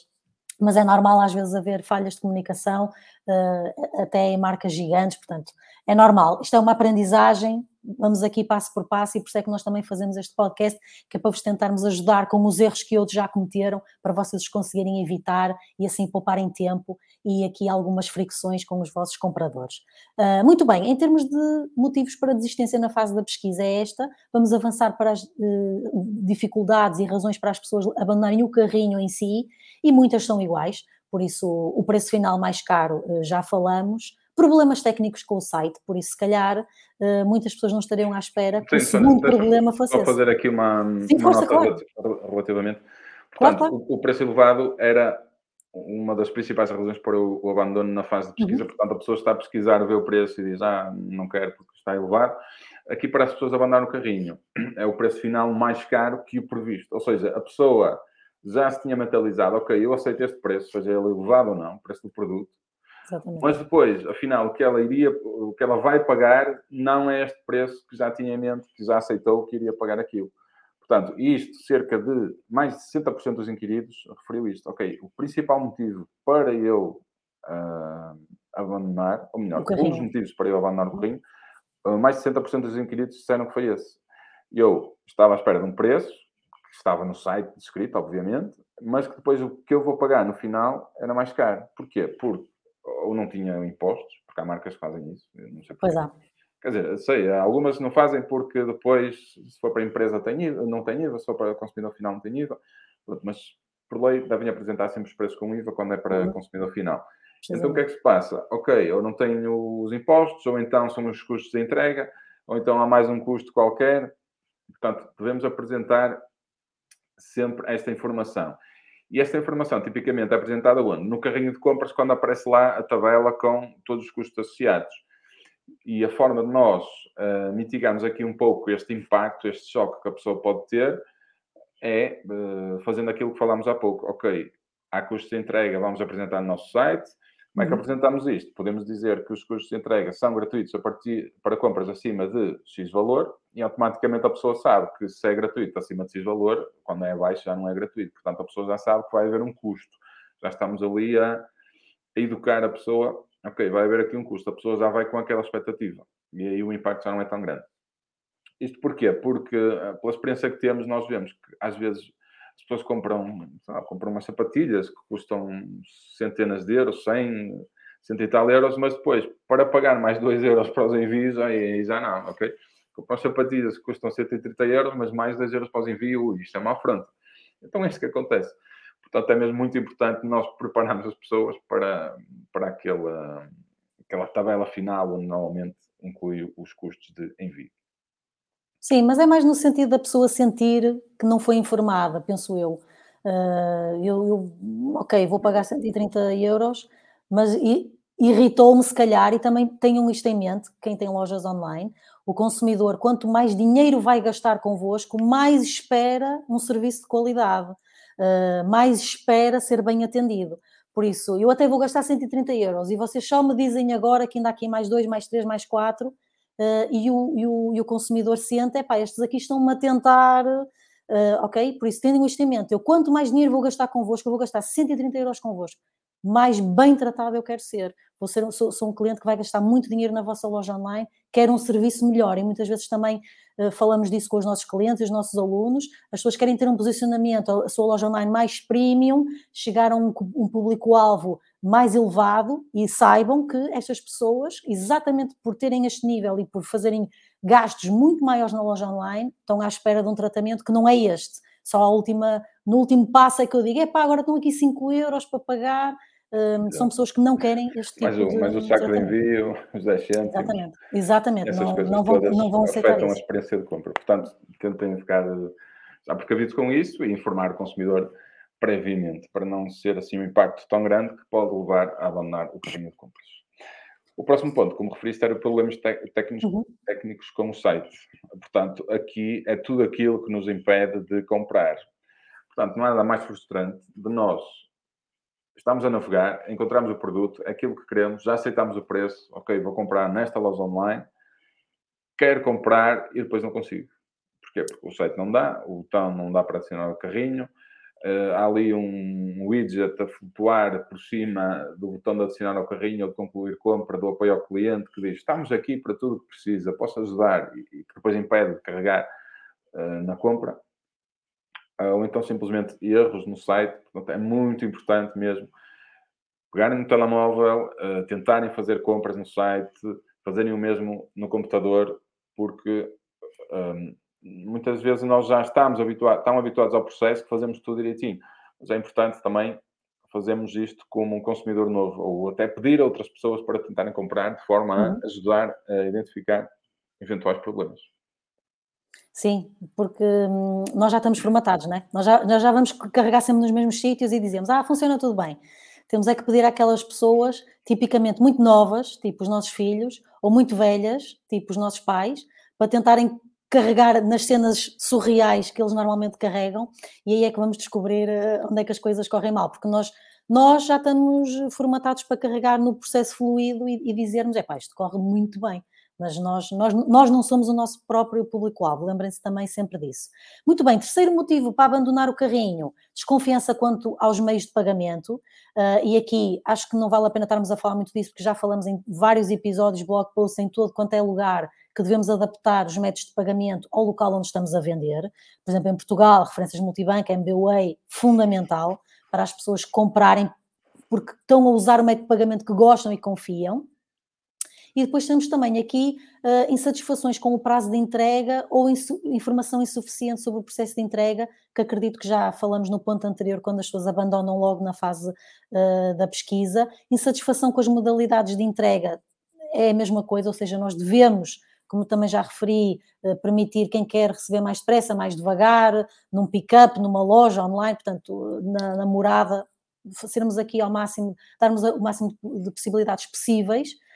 Speaker 3: mas é normal às vezes haver falhas de comunicação, uh, até em marcas gigantes, portanto, é normal. Isto é uma aprendizagem, vamos aqui passo por passo e por isso é que nós também fazemos este podcast, que é para vos tentarmos ajudar com os erros que outros já cometeram, para vocês os conseguirem evitar e assim pouparem tempo e aqui algumas fricções com os vossos compradores. Uh, muito bem, em termos de motivos para desistência na fase da pesquisa é esta, vamos avançar para as uh, dificuldades e razões para as pessoas abandonarem o carrinho em si, e muitas são iguais, por isso o preço final mais caro uh, já falamos, problemas técnicos com o site, por isso, se calhar, uh, muitas pessoas não estariam à espera que Sim, o segundo problema fosse
Speaker 4: Vou fazer aqui uma, Sim, uma força, nota claro. relativamente. Portanto, claro, claro. O, o, preço elevado era uma das principais razões para o, o abandono na fase de pesquisa. Uhum. Portanto, a pessoa está a pesquisar, vê o preço e diz, ah, não quero porque está elevado. Aqui, para as pessoas abandonarem o carrinho, é o preço final mais caro que o previsto. Ou seja, a pessoa já se tinha mentalizado, ok, eu aceito este preço, seja ele elevado ou não, o preço do produto, Exatamente. Mas depois, afinal, o que ela iria, o que ela vai pagar não é este preço que já tinha em mente, que já aceitou que iria pagar aquilo. Portanto, isto, cerca de mais de 60% dos inquiridos referiu isto. Ok, o principal motivo para eu uh, abandonar, ou melhor, um dos motivos para eu abandonar o carrinho, uh, mais de 60% dos inquiridos disseram que foi esse. Eu estava à espera de um preço, que estava no site descrito, obviamente, mas que depois o que eu vou pagar no final era mais caro. Porquê? Porque ou não tinham impostos, porque há marcas que fazem isso. não sei
Speaker 3: pois há.
Speaker 4: Quer dizer, sei, algumas não fazem porque depois, se for para a empresa, tem IVA, não tem IVA, se for para o consumidor final, não tem IVA. Mas, por lei, devem apresentar sempre os preços com IVA quando é para uhum. consumidor final. Então, o que é que se passa? Ok, eu não tenho os impostos, ou então são os custos de entrega, ou então há mais um custo qualquer. Portanto, devemos apresentar sempre esta informação. E esta informação tipicamente é apresentada onde? No carrinho de compras, quando aparece lá a tabela com todos os custos associados. E a forma de nós uh, mitigarmos aqui um pouco este impacto, este choque que a pessoa pode ter, é uh, fazendo aquilo que falámos há pouco. Ok, há custos de entrega, vamos apresentar no nosso site. Como é que uhum. apresentamos isto? Podemos dizer que os custos de entrega são gratuitos a partir para compras acima de X valor e automaticamente a pessoa sabe que se é gratuito acima de X valor, quando é abaixo já não é gratuito. Portanto, a pessoa já sabe que vai haver um custo. Já estamos ali a, a educar a pessoa. Ok, vai haver aqui um custo. A pessoa já vai com aquela expectativa. E aí o impacto já não é tão grande. Isto porquê? Porque, eh, pela experiência que temos, nós vemos que às vezes as pessoas compram, compram umas sapatilhas que custam centenas de euros, 100, cento e tal euros, mas depois, para pagar mais 2 euros para os envios, aí já não, ok? Compram sapatilhas que custam 130 euros, mas mais 2 euros para os envios, isto é uma afronta. Então é isso que acontece. Portanto, é mesmo muito importante nós prepararmos as pessoas para, para aquela, aquela tabela final, onde normalmente inclui os custos de envio.
Speaker 3: Sim, mas é mais no sentido da pessoa sentir que não foi informada, penso eu. Uh, eu, eu, ok, vou pagar 130 euros, mas irritou-me se calhar, e também tenham isto em mente, quem tem lojas online, o consumidor, quanto mais dinheiro vai gastar convosco, mais espera um serviço de qualidade, uh, mais espera ser bem atendido. Por isso, eu até vou gastar 130 euros e vocês só me dizem agora que ainda há aqui mais dois, mais três, mais quatro, uh, e, o, e, o, e, o, consumidor sente, é pá, estes aqui estão-me a tentar, uh, ok? Por isso, tendo isto em mente, eu quanto mais dinheiro vou gastar convosco, eu vou gastar 130 euros convosco, mais bem tratado eu quero ser. Vou ser sou, sou, um cliente que vai gastar muito dinheiro na vossa loja online, quer um serviço melhor, e muitas vezes também uh, falamos disso com os nossos clientes, os nossos alunos, as pessoas querem ter um posicionamento, a sua loja online mais premium, chegar a um, um público-alvo mais elevado e saibam que estas pessoas, exatamente por terem este nível e por fazerem gastos muito maiores na loja online, estão à espera de um tratamento que não é este. Só a última, no último passo é que eu digo, epá, agora estão aqui 5 euros para pagar, um, são pessoas que não querem este tipo
Speaker 4: mais o,
Speaker 3: de...
Speaker 4: Mais o saco de envio, os 10 cêntimos.
Speaker 3: Exatamente, exatamente. Não, não, vão, não vão aceitar
Speaker 4: afetam a experiência de compra. Portanto, tentem ficar já precavidos com isso e informar o consumidor previamente, para não ser assim um impacto tão grande que pode levar a abandonar o carrinho de compras. O próximo ponto, como referiste, era problemas técnicos,
Speaker 3: Uhum.
Speaker 4: técnicos com o site. Portanto, aqui é tudo aquilo que nos impede de comprar. Portanto, nada mais frustrante de nós estamos a navegar, encontramos o produto, aquilo que queremos, já aceitamos o preço, ok, vou comprar nesta loja online, quero comprar e depois não consigo. Porquê? Porque o site não dá, o botão não dá para adicionar o carrinho, uh, há ali um widget a flutuar por cima do botão de adicionar ao carrinho ou de concluir compra do apoio ao cliente que diz estamos aqui para tudo o que precisa, posso ajudar e, e depois impede de carregar uh, na compra. Uh, ou então simplesmente erros no site. Portanto, é muito importante mesmo pegarem no telemóvel, tentarem fazer compras no site, fazerem o mesmo no computador, porque um, muitas vezes nós já estamos habituados, habituados ao processo que fazemos tudo direitinho. Mas é importante também fazermos isto como um consumidor novo, ou até pedir a outras pessoas para tentarem comprar, de forma a uhum. ajudar a identificar eventuais problemas.
Speaker 3: Sim, porque hum, nós já estamos formatados, né? nós, já, nós já vamos carregar sempre nos mesmos sítios e dizemos, ah, funciona tudo bem. Temos é que pedir àquelas pessoas, tipicamente muito novas, tipo os nossos filhos, ou muito velhas, tipo os nossos pais, para tentarem carregar nas cenas surreais que eles normalmente carregam, e aí é que vamos descobrir eh, onde é que as coisas correm mal, porque nós, nós já estamos formatados para carregar no processo fluido e, e dizermos, é pá, isto corre muito bem mas nós, nós, nós não somos o nosso próprio público-alvo, lembrem-se também sempre disso. Muito bem, terceiro motivo para abandonar o carrinho, desconfiança quanto aos meios de pagamento, uh, e aqui acho que não vale a pena estarmos a falar muito disso, porque já falamos em vários episódios, blog posts, em todo quanto é lugar, que devemos adaptar os métodos de pagamento ao local onde estamos a vender. Por exemplo, em Portugal, referências multibanco, MBWay, fundamental para as pessoas comprarem porque estão a usar o método de pagamento que gostam e confiam. E depois temos também aqui uh, insatisfações com o prazo de entrega ou insu informação insuficiente sobre o processo de entrega, que acredito que já falamos no ponto anterior, quando as pessoas abandonam logo na fase uh, da pesquisa. Insatisfação com as modalidades de entrega é a mesma coisa, ou seja, nós devemos como também já referi, uh, permitir quem quer receber mais depressa, mais devagar, num pick-up, numa loja online, portanto, na, na morada, sermos aqui ao máximo, darmos o máximo de possibilidades possíveis, eh,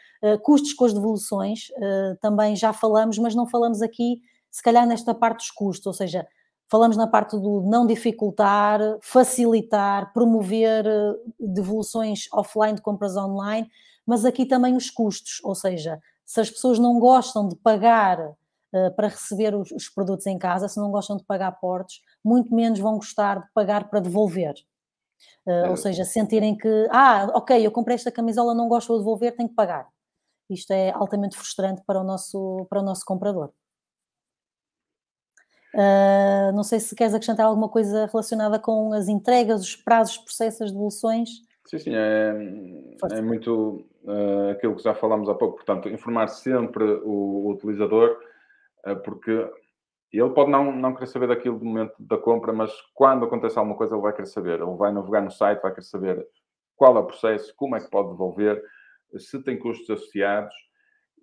Speaker 3: custos com as devoluções, uh, também já falamos, mas não falamos aqui, se calhar, nesta parte dos custos, ou seja, falamos na parte do não dificultar, facilitar, promover eh, devoluções offline de compras online, mas aqui também os custos, ou seja, se as pessoas não gostam de pagar para receber os, os, produtos em casa, se não gostam de pagar portos, muito menos vão gostar de pagar para devolver. Uh, ou seja, sentirem que, ah, ok, eu comprei esta camisola, não gosto de devolver, tenho que pagar isto é altamente frustrante para o nosso, para o nosso comprador. Uh, não sei se queres acrescentar alguma coisa relacionada com as entregas, os prazos, processos, as devoluções.
Speaker 4: Sim, sim, é, é muito uh, aquilo que já falámos há pouco, portanto, informar sempre o, o utilizador, uh, porque ele pode não, não querer saber daquilo do momento da compra, mas quando acontece alguma coisa ele vai querer saber, ele vai navegar no site, vai querer saber qual é o processo, como é que pode devolver, se tem custos associados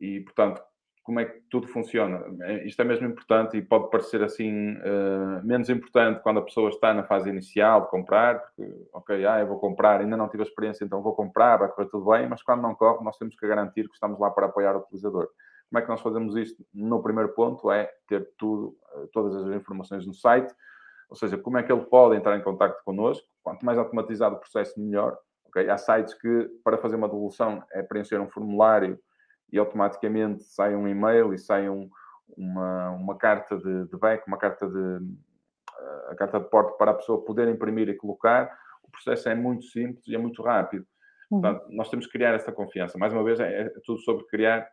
Speaker 4: e, portanto, como é que tudo funciona. É, isto é mesmo importante e pode parecer assim uh, menos importante quando a pessoa está na fase inicial de comprar, porque, ok, ah, eu vou comprar, ainda não tive a experiência, então vou comprar, vai correr tudo bem, mas quando não corre, nós temos que garantir que estamos lá para apoiar o utilizador. Como é que nós fazemos isto? No primeiro ponto é ter tudo, uh, todas as informações no site, ou seja, como é que ele pode entrar em contato connosco. Quanto mais automatizado o processo, melhor. Okay? Há sites que, para fazer uma devolução, é preencher um formulário e automaticamente sai um e-mail e sai um, uma, uma carta de, de back, uma carta de, a carta de porte para a pessoa poder imprimir e colocar. O processo é muito simples e é muito rápido. Uhum. Portanto, nós temos que criar essa confiança. Mais uma vez, é, é tudo sobre criar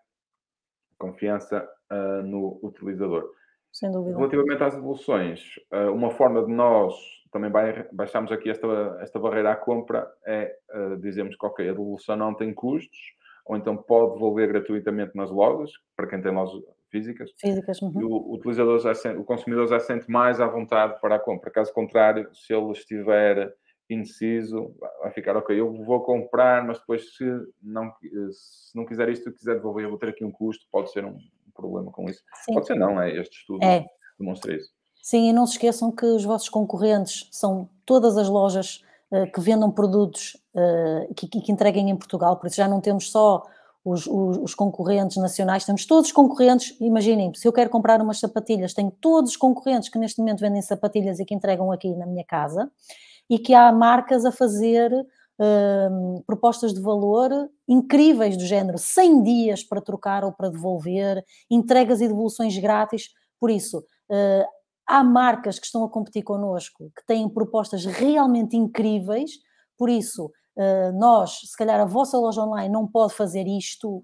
Speaker 4: confiança uh, no utilizador.
Speaker 3: Sem dúvida.
Speaker 4: Relativamente às devoluções, uh, uma forma de nós também baixamos aqui esta, esta barreira à compra, é uh, dizemos que okay, a devolução não tem custos, ou então pode devolver gratuitamente nas lojas, para quem tem lojas físicas.
Speaker 3: Físicas, uhum.
Speaker 4: E o, utilizador já sente, o consumidor já sente mais à vontade para a compra. Caso contrário, se ele estiver indeciso, vai ficar ok, eu vou comprar, mas depois se não, se não quiser isto, quiser devolver, eu vou ter aqui um custo, pode ser um problema com isso. Sim. Pode ser não, é este estudo é. demonstra isso.
Speaker 3: Sim, e não se esqueçam que os vossos concorrentes são todas as lojas uh, que vendam produtos uh, que, que, entreguem em Portugal, por isso já não temos só os, os, os, concorrentes nacionais, temos todos os concorrentes, imaginem, se eu quero comprar umas sapatilhas, tenho todos os concorrentes que neste momento vendem sapatilhas e que entregam aqui na minha casa, e que há marcas a fazer uh, propostas de valor incríveis do género. 100 dias para trocar ou para devolver, entregas e devoluções grátis, por isso... Uh, há marcas que estão a competir connosco que têm propostas realmente incríveis, por isso eh, nós, se calhar a vossa loja online não pode fazer isto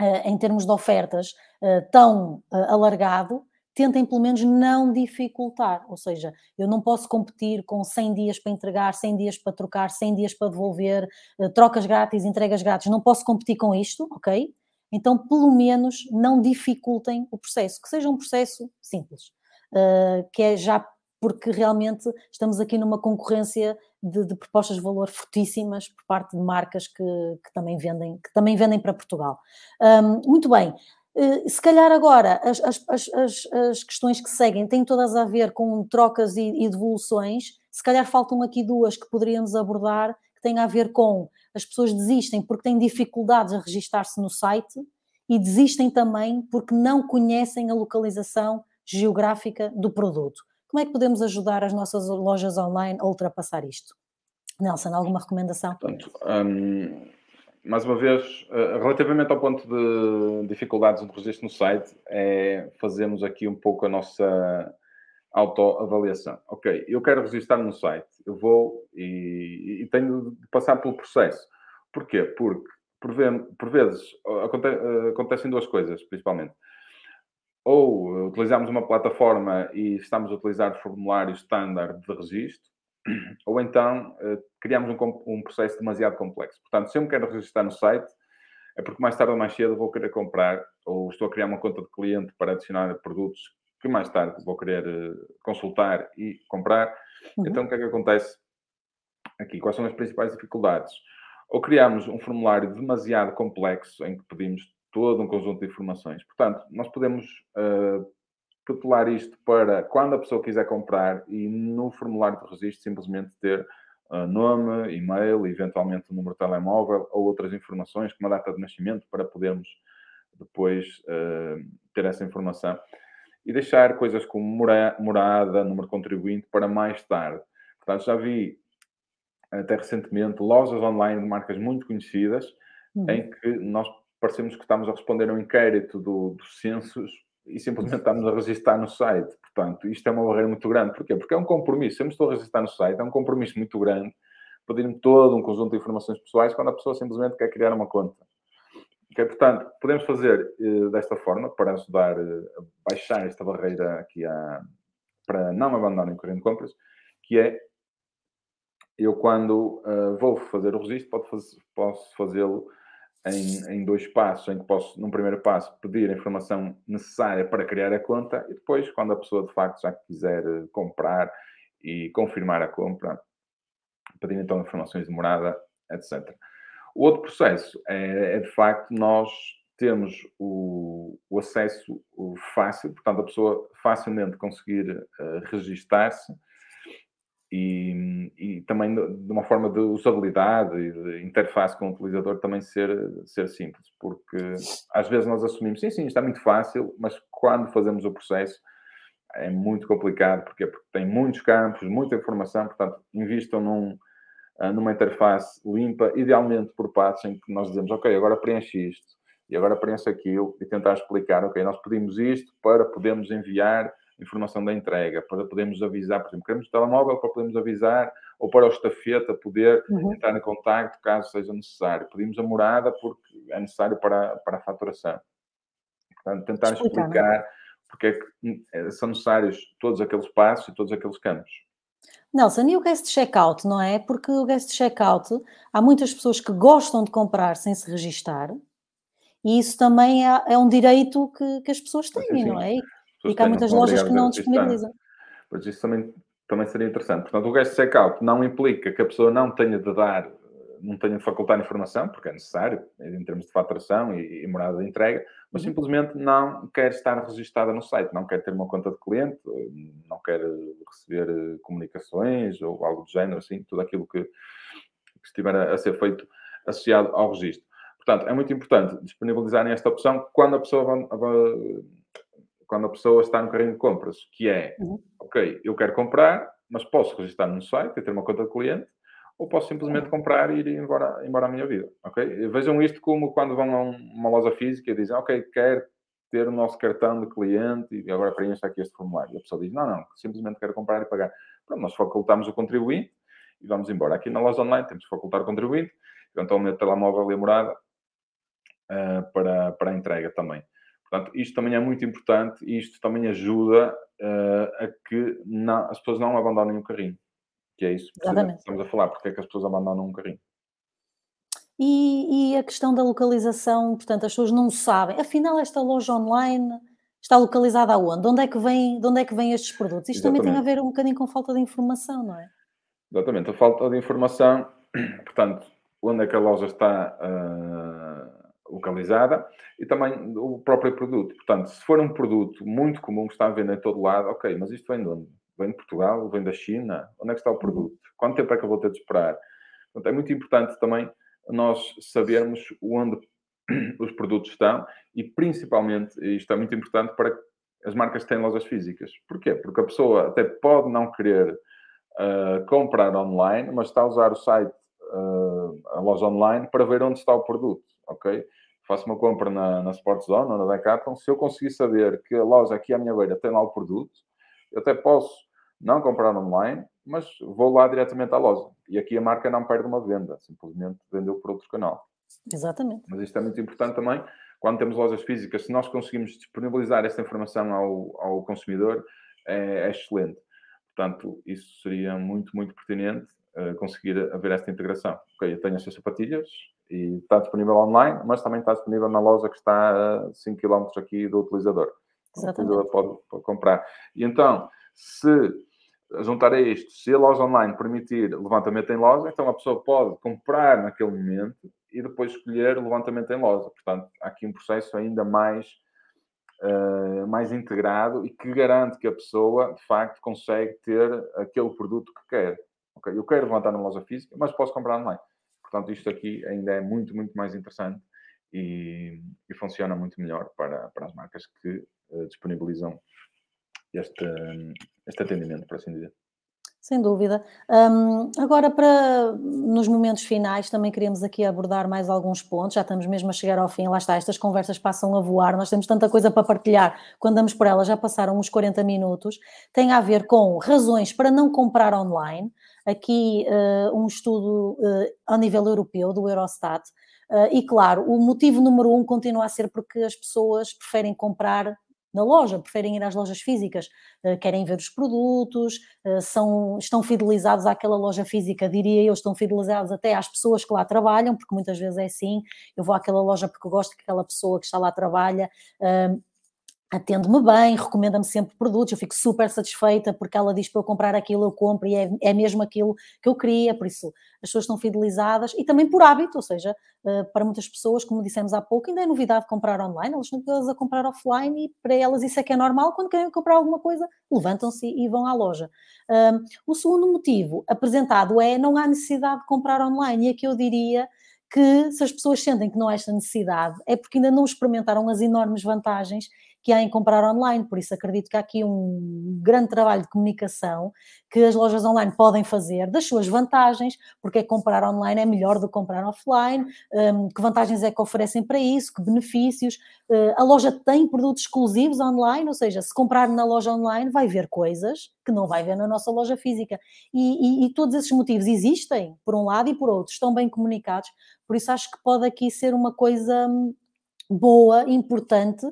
Speaker 3: eh, em termos de ofertas eh, tão alargado, tentem pelo menos não dificultar, ou seja, eu não posso competir com 100 dias para entregar, 100 dias para trocar, 100 dias para devolver, trocas grátis, entregas grátis, não posso competir com isto, ok? Então, pelo menos, não dificultem o processo, que seja um processo simples, que é já porque realmente estamos aqui numa concorrência de, de propostas de valor fortíssimas por parte de marcas que, que, também, vendem, que também vendem para Portugal. Muito bem. Uh, se calhar agora as, as, as, as, questões que seguem têm todas a ver com trocas e, e devoluções. Se calhar faltam aqui duas que poderíamos abordar, que têm a ver com as pessoas desistem porque têm dificuldades a registar-se no site e desistem também porque não conhecem a localização geográfica do produto. Como é que podemos ajudar as nossas lojas online a ultrapassar isto? Nelson, alguma recomendação?
Speaker 4: Portanto, um, mais uma vez, uh, relativamente ao ponto de dificuldades de registro no site, é fazermos aqui um pouco a nossa autoavaliação. Ok, eu quero registrar no site, eu vou e, e tenho de passar pelo processo. Porquê? Porque, por, por vezes, aconte, acontecem duas coisas, principalmente ou utilizamos uma plataforma e estamos a utilizar formulários standard de registro, ou então uh, criamos um, um, processo demasiado complexo. Portanto, se eu me quero registrar no site, é porque mais tarde ou mais cedo vou querer comprar, ou estou a criar uma conta de cliente para adicionar produtos que mais tarde vou querer uh, consultar e comprar. Uhum. Então, o que é que acontece aqui? Quais são as principais dificuldades? Ou criamos um formulário demasiado complexo em que pedimos todo um conjunto de informações. Portanto, nós podemos uh, tutelar isto para quando a pessoa quiser comprar e no formulário de registro simplesmente ter uh, nome, e-mail, eventualmente o número de telemóvel ou outras informações, como a data de nascimento, para podermos depois uh, ter essa informação. E deixar coisas como mora morada, número contribuinte para mais tarde. Portanto, já vi até recentemente lojas online de marcas muito conhecidas uhum. em que nós parecemos que estamos a responder a um inquérito do, do census e simplesmente estamos a registrar no site. Portanto, isto é uma barreira muito grande. Porquê? Porque é um compromisso. Se eu me estou a registrar no site, é um compromisso muito grande pedir-me todo um conjunto de informações pessoais quando a pessoa simplesmente quer criar uma conta. Okay? Portanto, podemos fazer uh, desta forma para ajudar uh, a baixar esta barreira aqui a, para não abandonarem o corrente de compras, que é eu quando uh, vou fazer o registro, posso fazê-lo em, em, dois passos, em que posso, num primeiro passo, pedir a informação necessária para criar a conta e depois, quando a pessoa de facto já quiser eh, comprar e confirmar a compra, pedir então informações de morada, etc. O outro processo é, é de facto nós temos o, o acesso fácil, portanto, a pessoa facilmente conseguir uh, registar-se e, e, também de uma forma de usabilidade e de interface com o utilizador também ser, ser simples, porque às vezes nós assumimos, sim, sim, está muito fácil, mas quando fazemos o processo é muito complicado, porque, porque tem muitos campos, muita informação, portanto, invistam num, ah, numa interface limpa, idealmente por passos em que nós dizemos, ok, agora preenche isto, e agora preenche aquilo, e tentar explicar, ok, nós pedimos isto para podermos enviar informação da entrega, para podermos avisar, por exemplo, queremos o telemóvel para podermos avisar, ou para o estafeta poder uhum. entrar em contato caso seja necessário. Pedimos a morada porque é necessário para, para a faturação. Portanto, tentar explicar, explicar porque é que hum, é, são necessários todos aqueles passos e todos aqueles campos.
Speaker 3: Nelson, e o guest checkout, não é? Porque o guest checkout, há muitas pessoas que gostam de comprar sem se registar, e isso também é, é um direito que, que as pessoas têm, sim, sim. não é? E que há muitas lojas que não disponibilizam.
Speaker 4: Pois isso também, também seria interessante. Portanto, o guest checkout não implica que a pessoa não tenha de dar, não tenha de facultar informação, porque é necessário, em termos de faturação e, e morada de entrega, mas uhum. simplesmente não quer estar registada no site, não quer ter uma conta de cliente, não quer receber eh, comunicações ou algo do género, assim, tudo aquilo que, que estiver a, a ser feito associado ao registro. portanto, é muito importante disponibilizarem esta opção quando a pessoa, quando a pessoa está no carrinho de compras, que é,
Speaker 3: Uhum.
Speaker 4: ok, eu quero comprar, mas posso registrar no site e ter uma conta de cliente, ou posso simplesmente comprar e ir embora, embora à minha vida, ok? Vejam isto como quando vão a um- uma loja física e dizem, ok, quero ter o nosso cartão de cliente e agora preencha aqui este formulário. E a pessoa diz, não, não, simplesmente quero comprar e pagar. Pronto, nós facultamos o contribuinte e vamos embora. Aqui na loja online temos que facultar o contribuinte, eventualmente o telemóvel e a morada ah, para, para a entrega também. Portanto, isto também é muito importante e isto também ajuda ah, a que não- as pessoas não abandonem o carrinho. Que é isso
Speaker 3: Exatamente.
Speaker 4: que estamos a falar, porque é que as pessoas abandonam um carrinho.
Speaker 3: E, e a questão da localização, portanto, as pessoas não sabem, afinal, esta loja online está localizada aonde? De onde é que vem, de onde é que vêm estes produtos? Isto também tem a
Speaker 4: Exatamente.
Speaker 3: ver um bocadinho com falta de informação, não é?
Speaker 4: Exatamente, a falta de informação, portanto, onde é que a loja está ah, localizada e também o próprio produto. Portanto, se for um produto muito comum que está a vender em todo lado, ok, mas isto vem de onde? Vem de Portugal? Vem da China? Onde é que está o produto? Quanto tempo é que eu vou ter de esperar? Portanto, é muito importante também nós sabermos onde os produtos estão e, principalmente, isto é muito importante para as marcas que têm lojas físicas. Porquê? Porque a pessoa até pode não querer uh, comprar online, mas está a usar o site, uh, a loja online, para ver onde está o produto, ok? Faço uma compra na, na Sport Zone ou na Decathlon, se eu conseguir saber que a loja aqui à minha beira tem lá o produto, eu até posso não comprar online, mas vou lá diretamente à loja. E aqui a marca não perde uma venda, simplesmente vendeu por outro canal.
Speaker 3: Exatamente.
Speaker 4: Mas isto é muito importante também, quando temos lojas físicas, se nós conseguimos disponibilizar esta informação ao, ao consumidor, é, é excelente. Portanto, isso seria muito, muito pertinente uh, conseguir haver esta integração. Ok, eu tenho estas sapatilhas e está disponível online, mas também está disponível na loja que está a 5 km aqui do utilizador.
Speaker 3: Exatamente.
Speaker 4: O utilizador pode, comprar. E então, se juntar a isto, se a loja online permitir levantamento em loja, então a pessoa pode comprar naquele momento e depois escolher levantamento em loja. Portanto, há aqui um processo ainda mais, uh, mais integrado e que garante que a pessoa, de facto, consegue ter aquele produto que quer. Okay, eu quero levantar na loja física, mas posso comprar online. Portanto, isto aqui ainda é muito, muito mais interessante e, e funciona muito melhor para, para as marcas que uh, disponibilizam este, este atendimento, por assim dizer.
Speaker 3: Sem dúvida. Um, agora, para nos momentos finais, também queríamos aqui abordar mais alguns pontos. Já estamos mesmo a chegar ao fim. Lá está, estas conversas passam a voar. Nós temos tanta coisa para partilhar. Quando damos por elas, já passaram uns 40 minutos. Tem a ver com razões para não comprar online. Aqui, uh, um estudo uh, a nível europeu, do Eurostat. Uh, e, claro, o motivo número um continua a ser porque as pessoas preferem comprar na loja, preferem ir às lojas físicas, querem ver os produtos, são, estão fidelizados àquela loja física, diria eu, estão fidelizados até às pessoas que lá trabalham, porque muitas vezes é assim, eu vou àquela loja porque gosto que aquela pessoa que está lá trabalha. Atende-me bem, recomenda-me sempre produtos, eu fico super satisfeita porque ela diz para eu comprar aquilo, eu compro e é, é mesmo aquilo que eu queria, por isso as pessoas estão fidelizadas e também por hábito, ou seja, para muitas pessoas, como dissemos há pouco, ainda é novidade comprar online, elas estão todas a comprar offline e para elas isso é que é normal, quando querem comprar alguma coisa, levantam-se e vão à loja. Um, o segundo motivo apresentado é não há necessidade de comprar online e aqui eu diria que se as pessoas sentem que não há esta necessidade é porque ainda não experimentaram as enormes vantagens que há em comprar online, por isso acredito que há aqui um grande trabalho de comunicação que as lojas online podem fazer das suas vantagens, porque é que comprar online é melhor do que comprar offline, um, que vantagens é que oferecem para isso, que benefícios. Uh, a loja tem produtos exclusivos online, ou seja, se comprar na loja online vai ver coisas que não vai ver na nossa loja física. E, e, e todos esses motivos existem, por um lado e por outro, estão bem comunicados, por isso acho que pode aqui ser uma coisa boa, importante,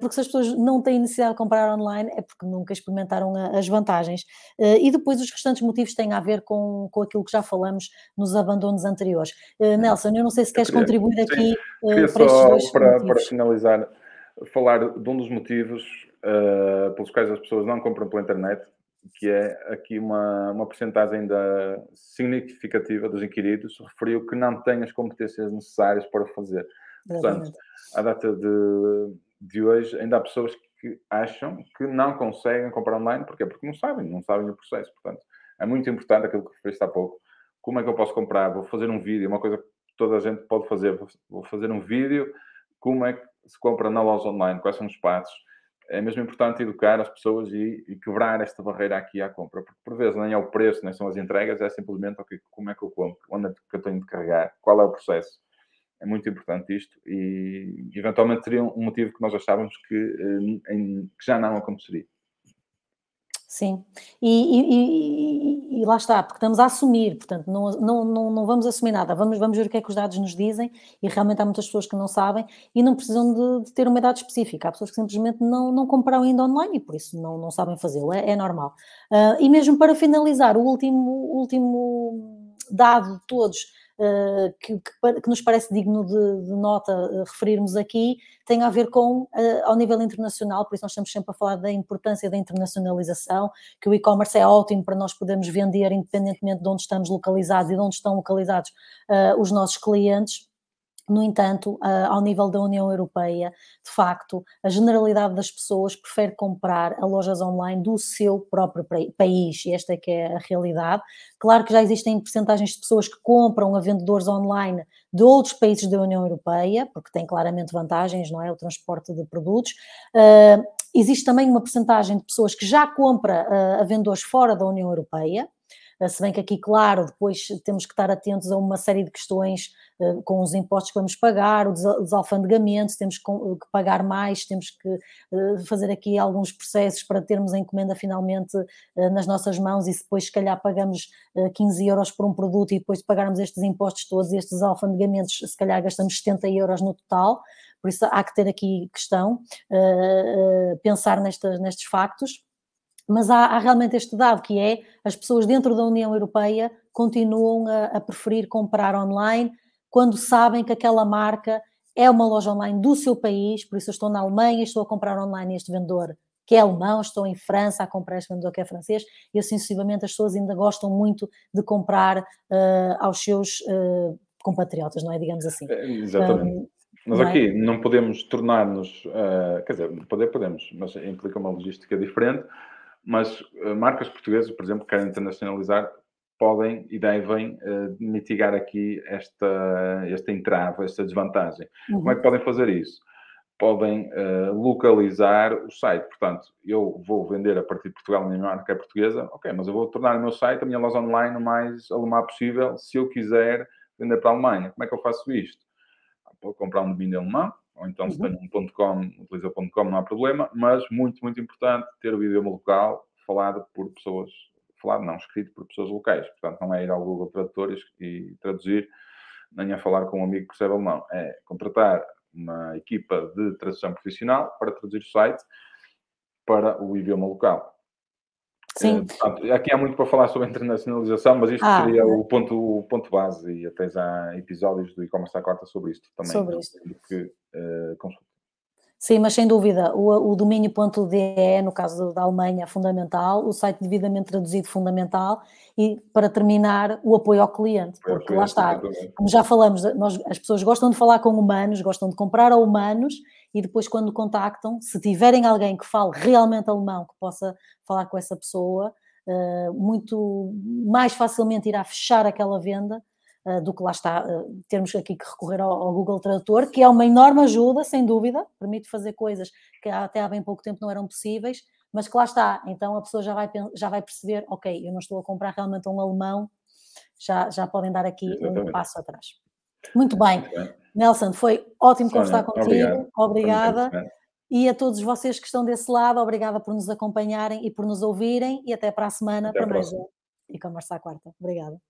Speaker 3: porque se as pessoas não têm necessidade de comprar online é porque nunca experimentaram as vantagens. E depois os restantes motivos têm a ver com, com aquilo que já falamos nos abandonos anteriores. Nelson, eu não sei se queres
Speaker 4: queria,
Speaker 3: contribuir
Speaker 4: sim,
Speaker 3: aqui para estes dois
Speaker 4: para, para finalizar, falar de um dos motivos uh, pelos quais as pessoas não compram pela internet, que é aqui uma, uma porcentagem ainda significativa dos inquiridos referiu que não têm as competências necessárias para fazer. Portanto, à data de, de hoje, ainda há pessoas que acham que não conseguem comprar online. Porquê? Porque não sabem, não sabem o processo. Portanto, é muito importante aquilo que referiste há pouco. Como é que eu posso comprar? Vou fazer um vídeo, uma coisa que toda a gente pode fazer. Vou fazer um vídeo, como é que se compra na loja online, quais são os passos. É mesmo importante educar as pessoas e, e quebrar esta barreira aqui à compra, porque por vezes nem é o preço, nem são as entregas, é simplesmente okay, como é que eu compro, onde é que eu tenho de carregar, qual é o processo. É muito importante isto e eventualmente seria um motivo que nós achávamos que, eh, em, que já não aconteceria.
Speaker 3: Sim, e, e, e, lá está, porque estamos a assumir, portanto, não, não, não, não, vamos assumir nada, vamos, vamos ver o que é que os dados nos dizem, e realmente há muitas pessoas que não sabem e não precisam de, de ter uma idade específica, há pessoas que simplesmente não, não compraram ainda online e por isso não, não sabem fazê-lo, é, é, normal. Uh, e mesmo para finalizar, o último, último dado de todos que, que, que, nos parece digno de, de nota uh, referirmos aqui, tem a ver com, uh, ao nível internacional, por isso nós estamos sempre a falar da importância da internacionalização, que o e-commerce é ótimo para nós podermos vender independentemente de onde estamos localizados e de onde estão localizados os nossos clientes no entanto, ao nível da União Europeia, de facto, a generalidade das pessoas prefere comprar a lojas online do seu próprio país, e esta é que é a realidade. Claro que já existem percentagens de pessoas que compram a vendedores online de outros países da União Europeia, porque tem claramente vantagens, não é? O transporte de produtos. Uh, existe também uma percentagem de pessoas que já compra uh, a vendedores fora da União Europeia, se bem que aqui, claro, depois temos que estar atentos a uma série de questões eh, com os impostos que vamos pagar, o desalfandegamento, temos que pagar mais, temos que eh, fazer aqui alguns processos para termos a encomenda finalmente nas nossas mãos e depois se calhar pagamos 15 euros por um produto e depois de pagarmos estes impostos todos, estes alfandegamentos, se calhar gastamos 70 euros no total, por isso há que ter aqui questão, pensar nestes, nestes factos mas há, há, realmente este dado que é as pessoas dentro da União Europeia continuam a, a, preferir comprar online quando sabem que aquela marca é uma loja online do seu país, por isso eu estou na Alemanha e estou a comprar online este vendedor que é alemão, estou em França a comprar este vendedor que é francês, e assim sucessivamente as pessoas ainda gostam muito de comprar uh, aos seus uh, compatriotas, não é? Digamos assim.
Speaker 4: É, exatamente. Um, mas não é? aqui não podemos tornar-nos, uh, quer dizer, poder podemos, mas implica uma logística diferente, mas uh, marcas portuguesas, por exemplo, que querem internacionalizar, podem e devem uh, mitigar aqui esta, esta entrave, esta desvantagem. Uhum. Como é que podem fazer isso? Podem uh, localizar o site. Portanto, eu vou vender a partir de Portugal a minha marca é portuguesa, ok, mas eu vou tornar o meu site, a minha loja online, o mais alemão possível, se eu quiser vender para a Alemanha. Como é que eu faço isto? Vou comprar um domínio alemão, ou então se uhum. tem um .com, utiliza o .com, não há problema, mas muito, muito importante ter o idioma local falado por pessoas, falado não, escrito por pessoas locais, portanto não é ir ao Google Tradutor e traduzir, nem a falar com um amigo que percebe alemão, é contratar uma equipa de tradução profissional para traduzir o site para o idioma local. Sim. Portanto, aqui há muito para falar sobre internacionalização, mas isto ah, seria o ponto, o ponto base e até já há episódios do e-commerce à quarta sobre isto também.
Speaker 3: Sobre isto.
Speaker 4: Que, uh,
Speaker 3: Sim, mas sem dúvida, o, o domínio.de, no caso da Alemanha, é fundamental, o site devidamente traduzido, fundamental, e para terminar, o apoio ao cliente, porque lá está, como já falamos, nós, as pessoas gostam de falar com humanos, gostam de comprar a humanos, e depois quando contactam, se tiverem alguém que fale realmente alemão, que possa falar com essa pessoa, uh, muito mais facilmente irá fechar aquela venda uh, do que lá está, uh, termos aqui que recorrer ao, ao, Google Tradutor, que é uma enorme ajuda, sem dúvida, permite fazer coisas que até há bem pouco tempo não eram possíveis, mas que lá está, então a pessoa já vai, já vai perceber, ok, eu não estou a comprar realmente um alemão, já, já podem dar aqui Exatamente. um passo atrás. Muito bem. Muito bem. Nelson, foi ótimo conversar contigo. Obrigado. Obrigada. E a todos vocês que estão desse lado, obrigada por nos acompanharem e por nos ouvirem. E até para a semana até para mais e conversar quarta. Obrigada.